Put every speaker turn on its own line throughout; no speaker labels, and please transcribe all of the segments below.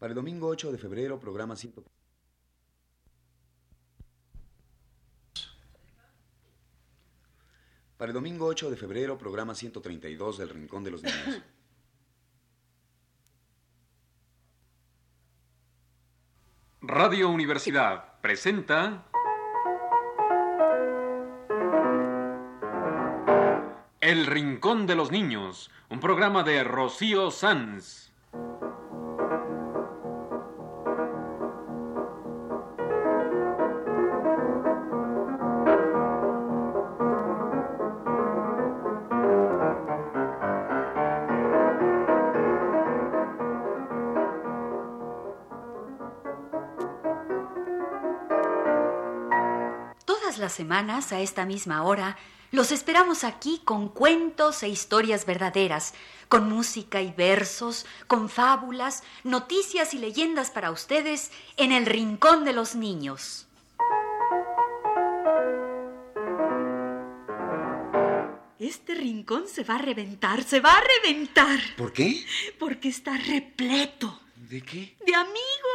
Para el domingo 8 de febrero, programa 100. Para el domingo 8 de febrero, programa 132 del Rincón de los Niños.
Radio Universidad presenta El Rincón de los Niños, un programa de Rocío Sanz.
Semanas, a esta misma hora, los esperamos aquí con cuentos e historias verdaderas, con música y versos, con fábulas, noticias y leyendas para ustedes en el Rincón de los Niños. Este rincón se va a reventar, se va a reventar,
¿Por qué?
porque está repleto
¿De qué?
de amigos,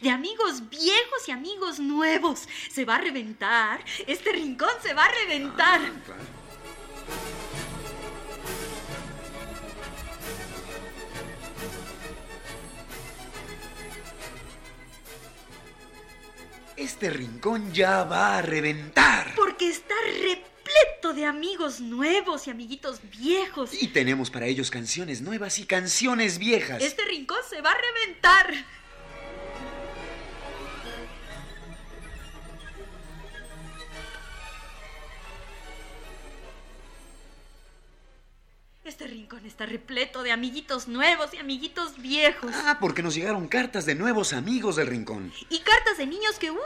de amigos viejos y amigos nuevos. Se va a reventar, este rincón se va a reventar.
Este rincón ya va a reventar.
Porque está repleto de amigos nuevos y amiguitos viejos.
Y tenemos para ellos canciones nuevas y canciones viejas.
Este rincón se va a reventar. Este rincón está repleto de amiguitos nuevos y amiguitos viejos.
Ah, porque nos llegaron cartas de nuevos amigos del rincón.
Y cartas de niños que, uh,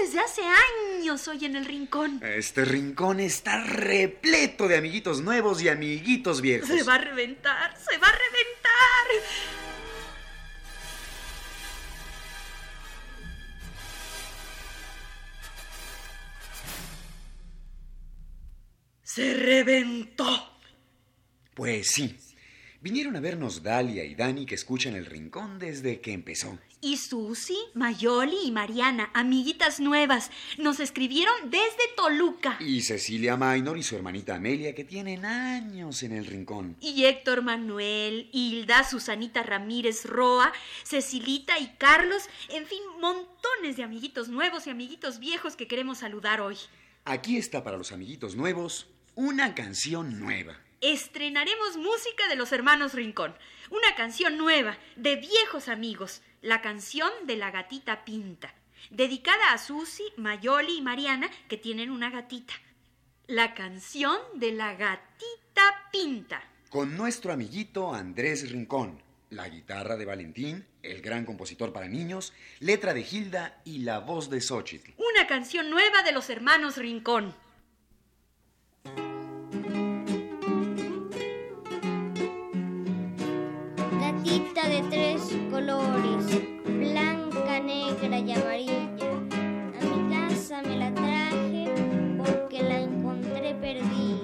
desde hace años oyen el rincón.
Este rincón está repleto de amiguitos nuevos y amiguitos viejos.
Se va a reventar, se va a reventar. Se reventó.
Pues sí. Vinieron a vernos Dalia y Dani que escuchan el rincón desde que empezó.
Y Susi, Mayoli y Mariana, amiguitas nuevas, nos escribieron desde Toluca.
Y Cecilia Maynor y su hermanita Amelia que tienen años en el rincón.
Y Héctor Manuel, Hilda, Susanita Ramírez Roa, Cecilita y Carlos, en fin, montones de amiguitos nuevos y amiguitos viejos que queremos saludar hoy.
Aquí está para los amiguitos nuevos una canción nueva.
Estrenaremos música de los hermanos Rincón, una canción nueva, de viejos amigos, la canción de la gatita Pinta, dedicada a Susi, Mayoli y Mariana, que tienen una gatita. La canción de la gatita Pinta.
Con nuestro amiguito Andrés Rincón. La guitarra de Valentín, el gran compositor para niños, letra de Hilda y la voz de Xochitl.
Una canción nueva de los hermanos Rincón.
De tres colores, blanca, negra y amarilla. A mi casa me la traje porque la encontré perdida.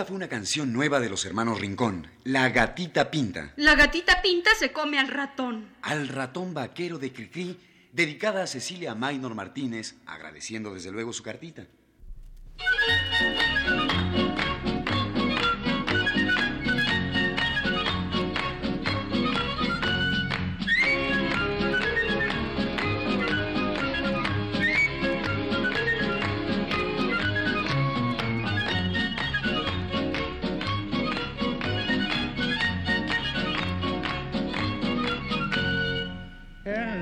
Esta fue una canción nueva de los hermanos Rincón, La Gatita Pinta,
La gatita pinta se come al ratón.
al ratón vaquero de Cricri, dedicada a Cecilia Maynor Martínez, agradeciendo desde luego su cartita.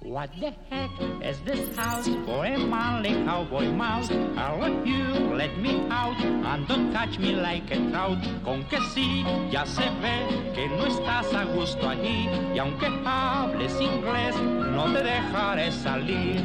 What the heck is this house for a manly cowboy mouse? Let you let me out and don't catch me like a trout. Con que sí, ya se ve que no estás a gusto allí y aunque hables inglés, no te dejaré salir.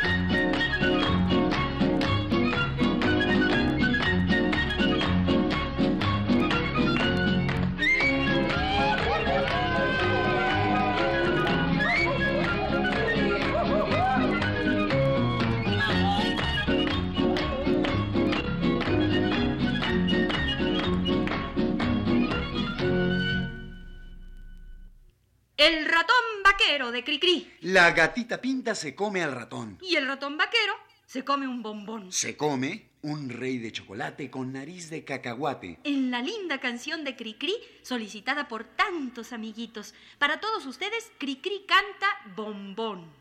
El ratón vaquero de Cricri.
La gatita pinta se come al ratón.
Y el ratón vaquero se come un bombón.
Se come un rey de chocolate con nariz de cacahuate.
En la linda canción de Cricri, solicitada por tantos amiguitos. Para todos ustedes, Cricri canta bombón.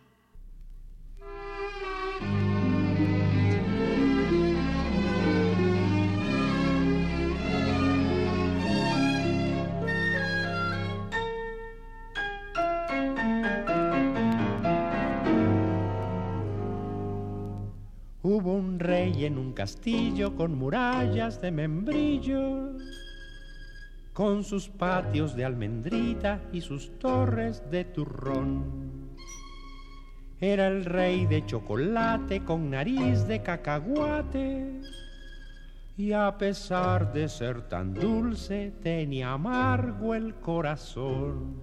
Hubo un rey en un castillo con murallas de membrillo, con sus patios de almendrita y sus torres de turrón. Era el rey de chocolate con nariz de cacahuate. Y a pesar de ser tan dulce, tenía amargo el corazón.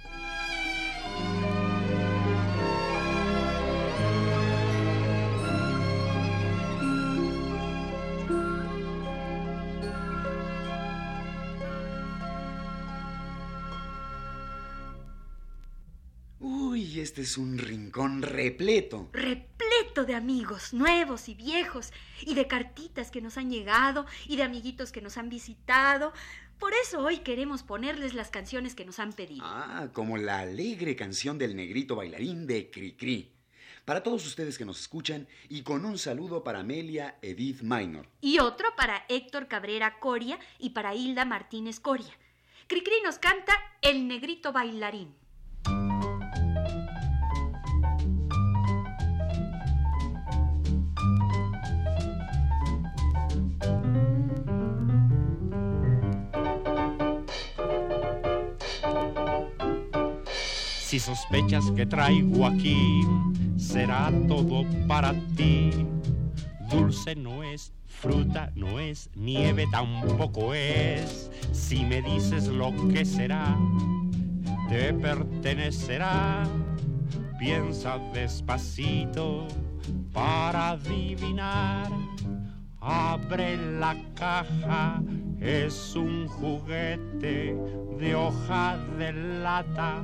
Este es un rincón repleto.
Repleto de amigos, nuevos y viejos, y de cartitas que nos han llegado, y de amiguitos que nos han visitado. Por eso hoy queremos ponerles las canciones que nos han pedido.
Ah, como la alegre canción del negrito bailarín de Cricri. Para todos ustedes que nos escuchan y con un saludo para Amelia Edith Minor.
Y otro para Héctor Cabrera Coria y para Hilda Martínez Coria. Cricri nos canta El negrito bailarín.
Si sospechas que traigo aquí, será todo para ti. Dulce no es, fruta no es, nieve tampoco es. Si me dices lo que será, te pertenecerá. Piensa despacito para adivinar. Abre la caja, es un juguete de hoja de lata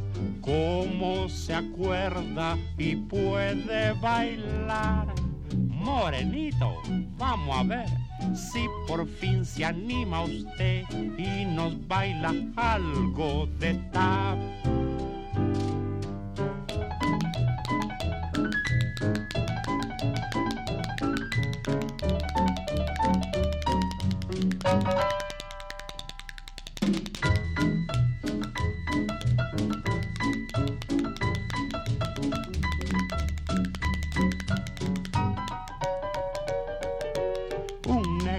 cómo se acuerda y puede bailar. Morenito, vamos a ver si por fin se anima usted y nos baila algo de tap.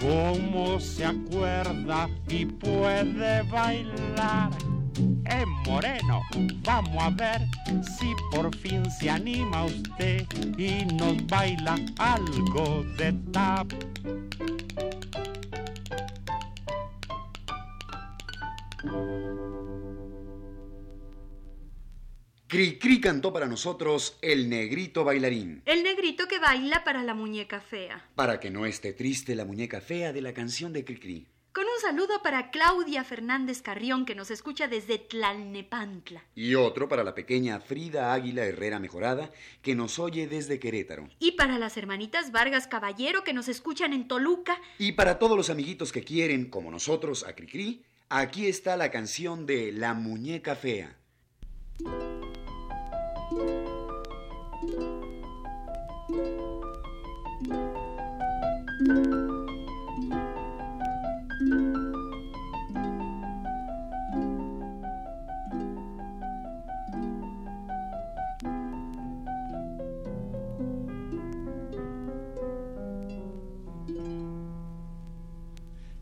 cómo se acuerda y puede bailar. Eh, Moreno, vamos a ver si por fin se anima usted y nos baila algo de tap.
Cricri cantó para nosotros El negrito bailarín.
El negrito que baila para la muñeca fea.
Para que no esté triste la muñeca fea de la canción de Cricri.
Con un saludo para Claudia Fernández Carrión, que nos escucha desde Tlalnepantla.
Y otro para la pequeña Frida Águila Herrera Mejorada, que nos oye desde Querétaro.
Y para las hermanitas Vargas Caballero, que nos escuchan en Toluca.
Y para todos los amiguitos que quieren, como nosotros, a Cricri, aquí está la canción de La muñeca fea.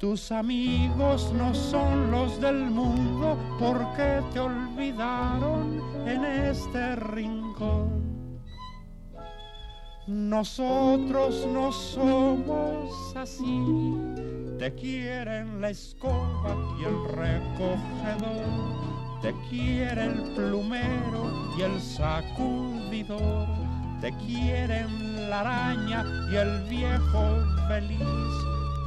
Tus amigos no son los del mundo porque te olvidaron en este rincón. Nosotros no somos así, te quieren la escoba y el recogedor, te quiere el plumero y el sacudidor, te quieren la araña y el viejo feliz,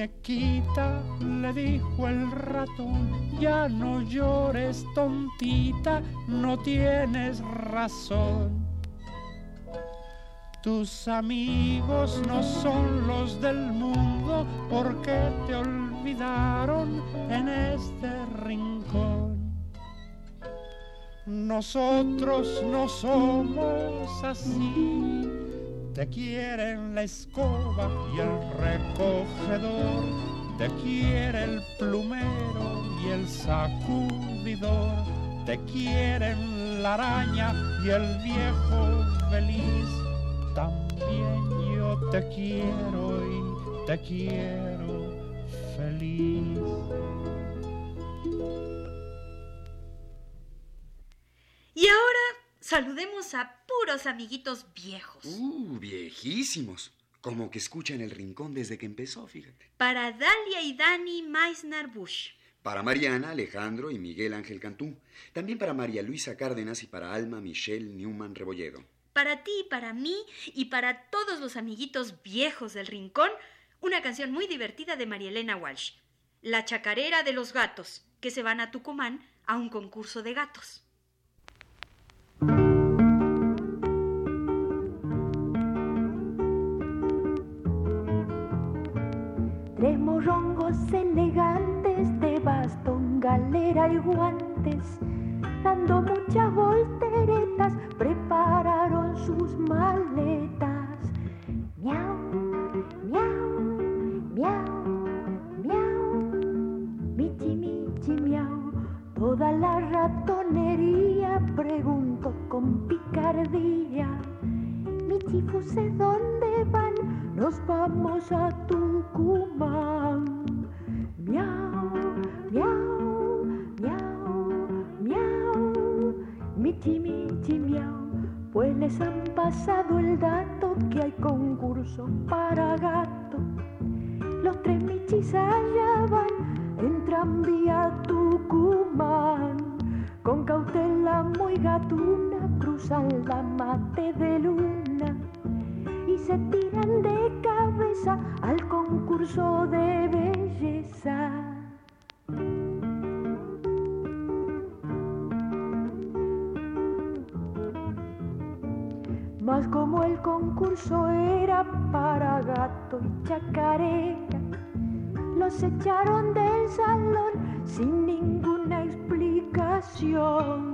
Le dijo el ratón, ya no llores tontita, no tienes razón. Tus amigos no son los del mundo porque te olvidaron en este rincón. Nosotros no somos así te quieren la escoba sacudidor, te quieren la araña y el viejo feliz. También yo te quiero y te quiero feliz.
Y ahora saludemos a puros amiguitos viejos.
Uh, viejísimos. Como que escuchan el rincón desde que empezó, fíjate.
Para Dalia y Dani Meissner Bush.
Para Mariana, Alejandro y Miguel Ángel Cantú. También para María Luisa Cárdenas y para Alma Michelle Newman Rebolledo.
Para ti, para mí y para todos los amiguitos viejos del rincón, una canción muy divertida de María Elena Walsh. La chacarera de los gatos, que se van a Tucumán a un concurso de gatos.
Morrongos elegantes de bastón, galera y guantes, dando muchas volteretas, prepararon sus maletas. Miau, miau, miau, miau, michi, michi, miau. Toda la ratonería preguntó con picardía. Michi, ¿dónde van? Nos vamos a Tucumán. Miau, miau, miau, miau. Michi, michi, miau. Pues les han pasado el dato que hay concurso para gato. Los tres michis allá van en tranvía a Tucumán. Con cautela muy gatuna cruzan la mate de luna se tiran de cabeza al concurso de belleza. Mas como el concurso era para gato y chacarera, los echaron del salón sin ninguna explicación.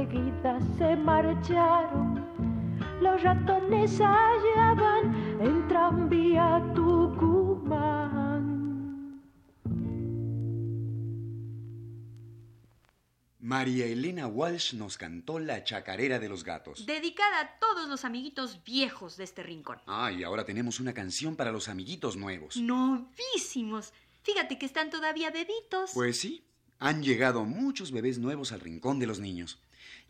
Enseguida se marcharon. Los ratones allá van en tranvía Tucumán.
María Elena Walsh nos cantó La chacarera de los gatos.
Dedicada a todos los amiguitos viejos de este rincón.
Ah, y ahora tenemos una canción para los amiguitos nuevos.
Novísimos. Fíjate que están todavía bebitos.
Pues sí, han llegado muchos bebés nuevos al rincón de los niños.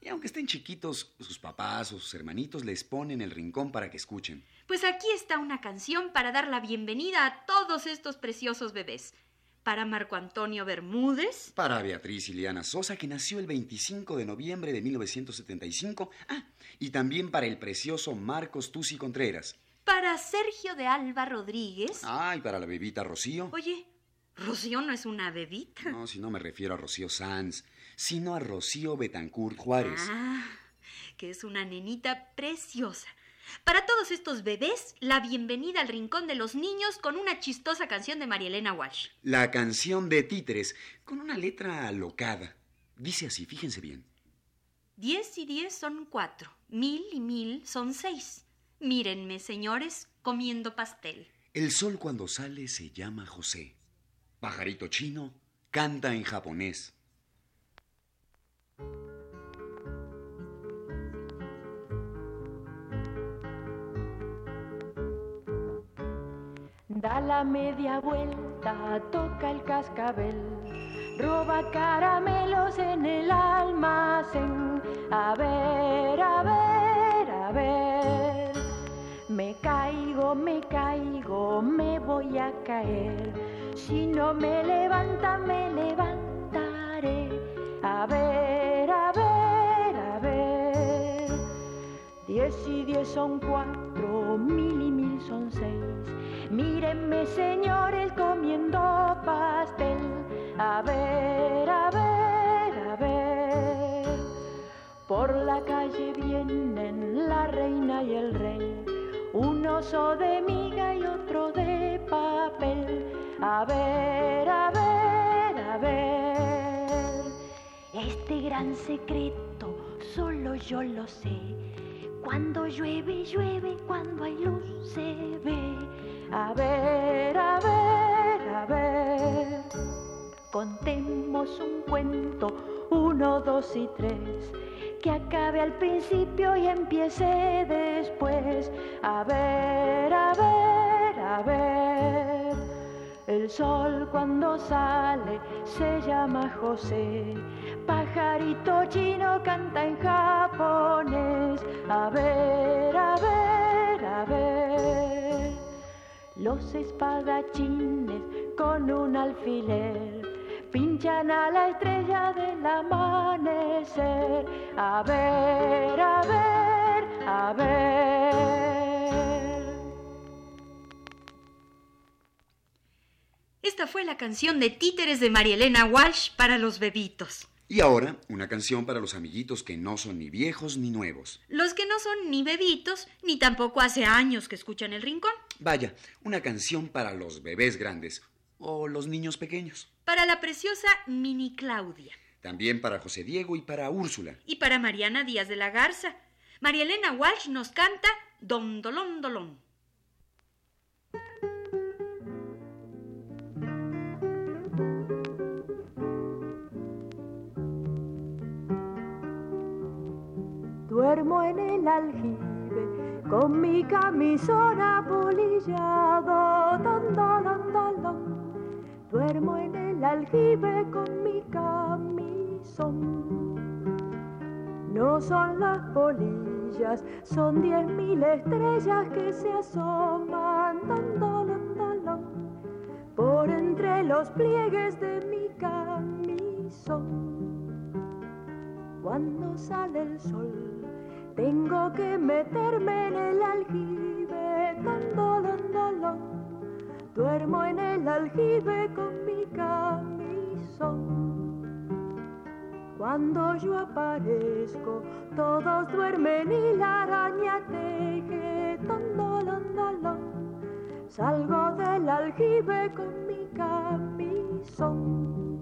Y aunque estén chiquitos, sus papás o sus hermanitos les ponen el rincón para que escuchen.
Pues aquí está una canción para dar la bienvenida a todos estos preciosos bebés. Para Marco Antonio Bermúdez,
Para Beatriz Iliana Sosa, que nació el 25 de noviembre de 1975. Ah, y también para el precioso Marcos Tusi Contreras.
para Sergio de Alba Rodríguez.
Ah, y para la bebita Rocío.
Oye, Rocío no es una bebita.
No, si no me refiero a Rocío Sanz, sino a Rocío Betancourt Juárez.
Ah, que es una nenita preciosa. Para todos estos bebés, la bienvenida al Rincón de los Niños con una chistosa canción de María Elena Walsh.
La canción de títeres, con una letra alocada. Dice así, fíjense bien.
Diez y diez son cuatro, mil y mil son seis. Mírenme, señores, comiendo pastel.
El sol cuando sale se llama José. Pajarito chino canta en japonés.
Da la media vuelta, toca el cascabel, roba caramelos en el almacén. A ver, a ver, a ver. Me caigo, me caigo, me voy a caer. Si no me levanta, me levantaré. A ver, Diez y diez son cuatro, mil y mil son seis. Mírenme, señores, comiendo pastel. A ver, a ver, a ver. Por la calle vienen la reina y el rey. Un oso de miga y otro de papel. A ver, a ver, a ver. Este gran secreto solo yo lo sé. Cuando llueve, llueve, cuando hay luz se ve. A ver, a ver, a ver. Contemos un cuento, uno, dos y tres. Que acabe al principio y empiece después. A ver, a ver, a ver. El sol cuando sale se llama José. Pajarito chino canta en japonés. A ver, a ver, a ver. Los espadachines con un alfiler pinchan a la estrella del amanecer. A ver, a ver, a ver.
Fue la canción de títeres de María Elena Walsh para los bebitos.
Y ahora, una canción para los amiguitos que no son ni viejos ni nuevos.
Los que no son ni bebitos, ni tampoco hace años que escuchan el rincón.
Vaya, una canción para los bebés grandes o los niños pequeños.
Para la preciosa Mini Claudia.
También para José Diego y para Úrsula.
Y para Mariana Díaz de la Garza. María Elena Walsh nos canta Don Dolón Dolón.
Duermo en el aljibe con mi camisón apolillado. Don, dolón, dolón. Duermo en el aljibe con mi camisón. No son las polillas, son diez mil estrellas que se asoman. Don, dolón, dolón. Por entre los pliegues de mi camisón. Cuando sale el sol, tengo que meterme en el aljibe. Duermo en el aljibe con mi camisón. Cuando yo aparezco, todos duermen y la araña teje. Tondolondolón. Salgo del aljibe con mi camisón.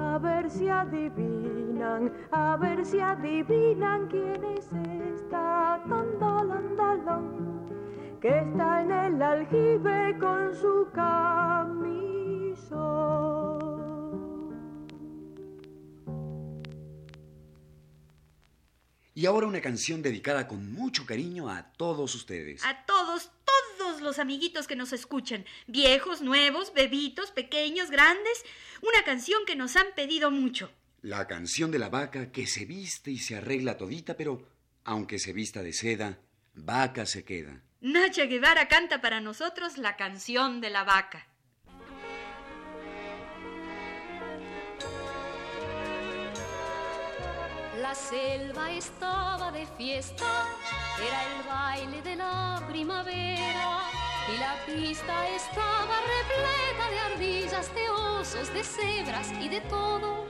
A ver si adivinan, a ver si adivinan quién es esta tondolondolón que está en el aljibe con su camisón.
Y ahora una canción dedicada con mucho cariño a todos ustedes.
A todos, todos los amiguitos que nos escuchan, viejos, nuevos, bebitos, pequeños, grandes, una canción que nos han pedido mucho.
La canción de la vaca que se viste y se arregla todita, pero aunque se vista de seda, vaca se queda.
Nacha Guevara canta para nosotros la canción de la vaca.
La selva estaba de fiesta, era el baile de la primavera. Y la pista estaba repleta de ardillas, de osos, de cebras y de todo.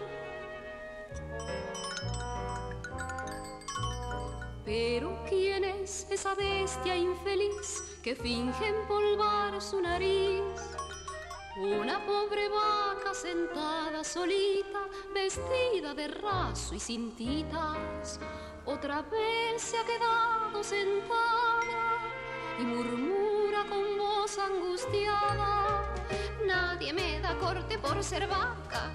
Pero ¿quién es esa bestia infeliz que finge empolvar su nariz? Una pobre vaca sentada solita, vestida de raso y cintitas, otra vez se ha quedado sentada y murmura angustiada. Nadie me da corte por ser vaca,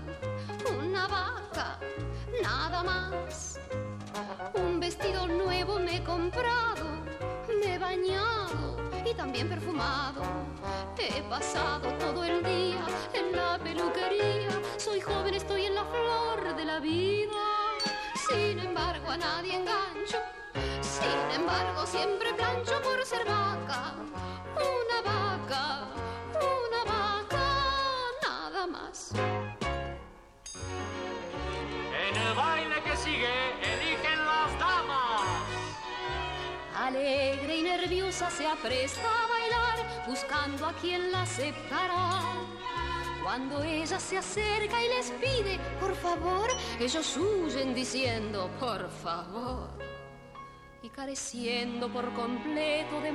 una vaca, nada más. Un vestido nuevo me he comprado, me he bañado y también perfumado. He pasado todo el día en la peluquería. Soy joven, estoy en la flor de la vida. Sin embargo, a nadie engancho. Sin embargo, siempre plancho por ser vaca. Una vaca, una vaca, nada más.
En el baile que sigue, eligen las damas.
Alegre y nerviosa se apresta a bailar, buscando a quien la aceptará. Cuando ella se acerca y les pide, por favor, ellos huyen diciendo, por favor. Y careciendo por completo de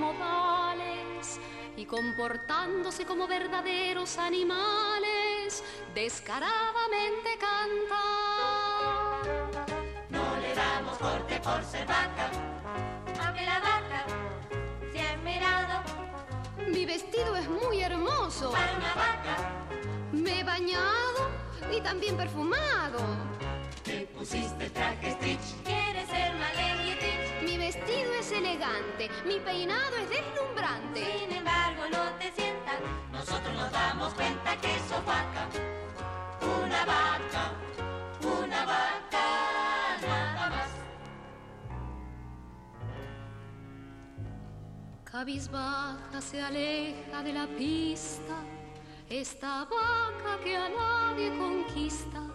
y comportándose como verdaderos animales, descaradamente cantan.
No le damos corte por ser vaca, aunque la vaca se ha esmerado
Mi vestido es muy hermoso.
para una vaca.
Me he bañado y también perfumado.
Te pusiste traje Stitch, quieres ser.
Mi vestido es elegante, mi peinado es deslumbrante.
Sin embargo, no te sientas, nosotros nos damos cuenta que sos vaca. Una vaca, una vaca, nada más.
Cabizbaja se aleja de la pista, esta vaca que a nadie conquista.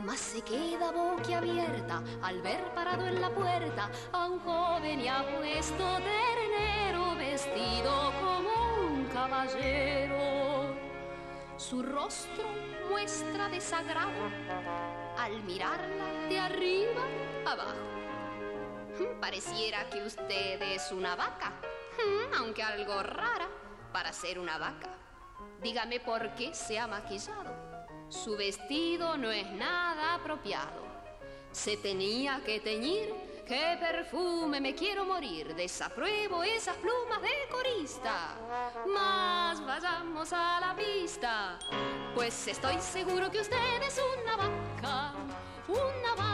Mas se queda boquiabierta al ver parado en la puerta a un joven y apuesto ternero vestido como un caballero. Su rostro muestra desagrado al mirarla de arriba abajo. Pareciera que usted es una vaca, aunque algo rara para ser una vaca. Dígame por qué se ha maquillado. Su vestido no es nada apropiado. Se tenía que teñir. ¡Qué perfume! Me quiero morir. Desapruebo esas plumas de corista. Más vayamos a la pista. Pues estoy seguro que usted es una vaca. Una vaca.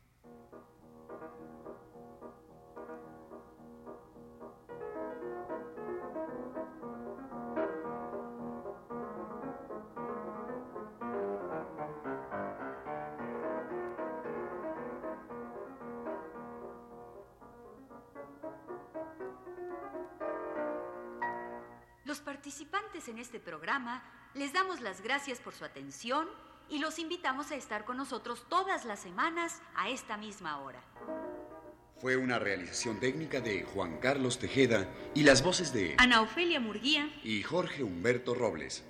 Participantes en este programa les damos las gracias por su atención y los invitamos a estar con nosotros todas las semanas a esta misma hora.
Fue una realización técnica de Juan Carlos Tejeda y las voces de
Ana Ofelia Murguía.
y Jorge Humberto Robles.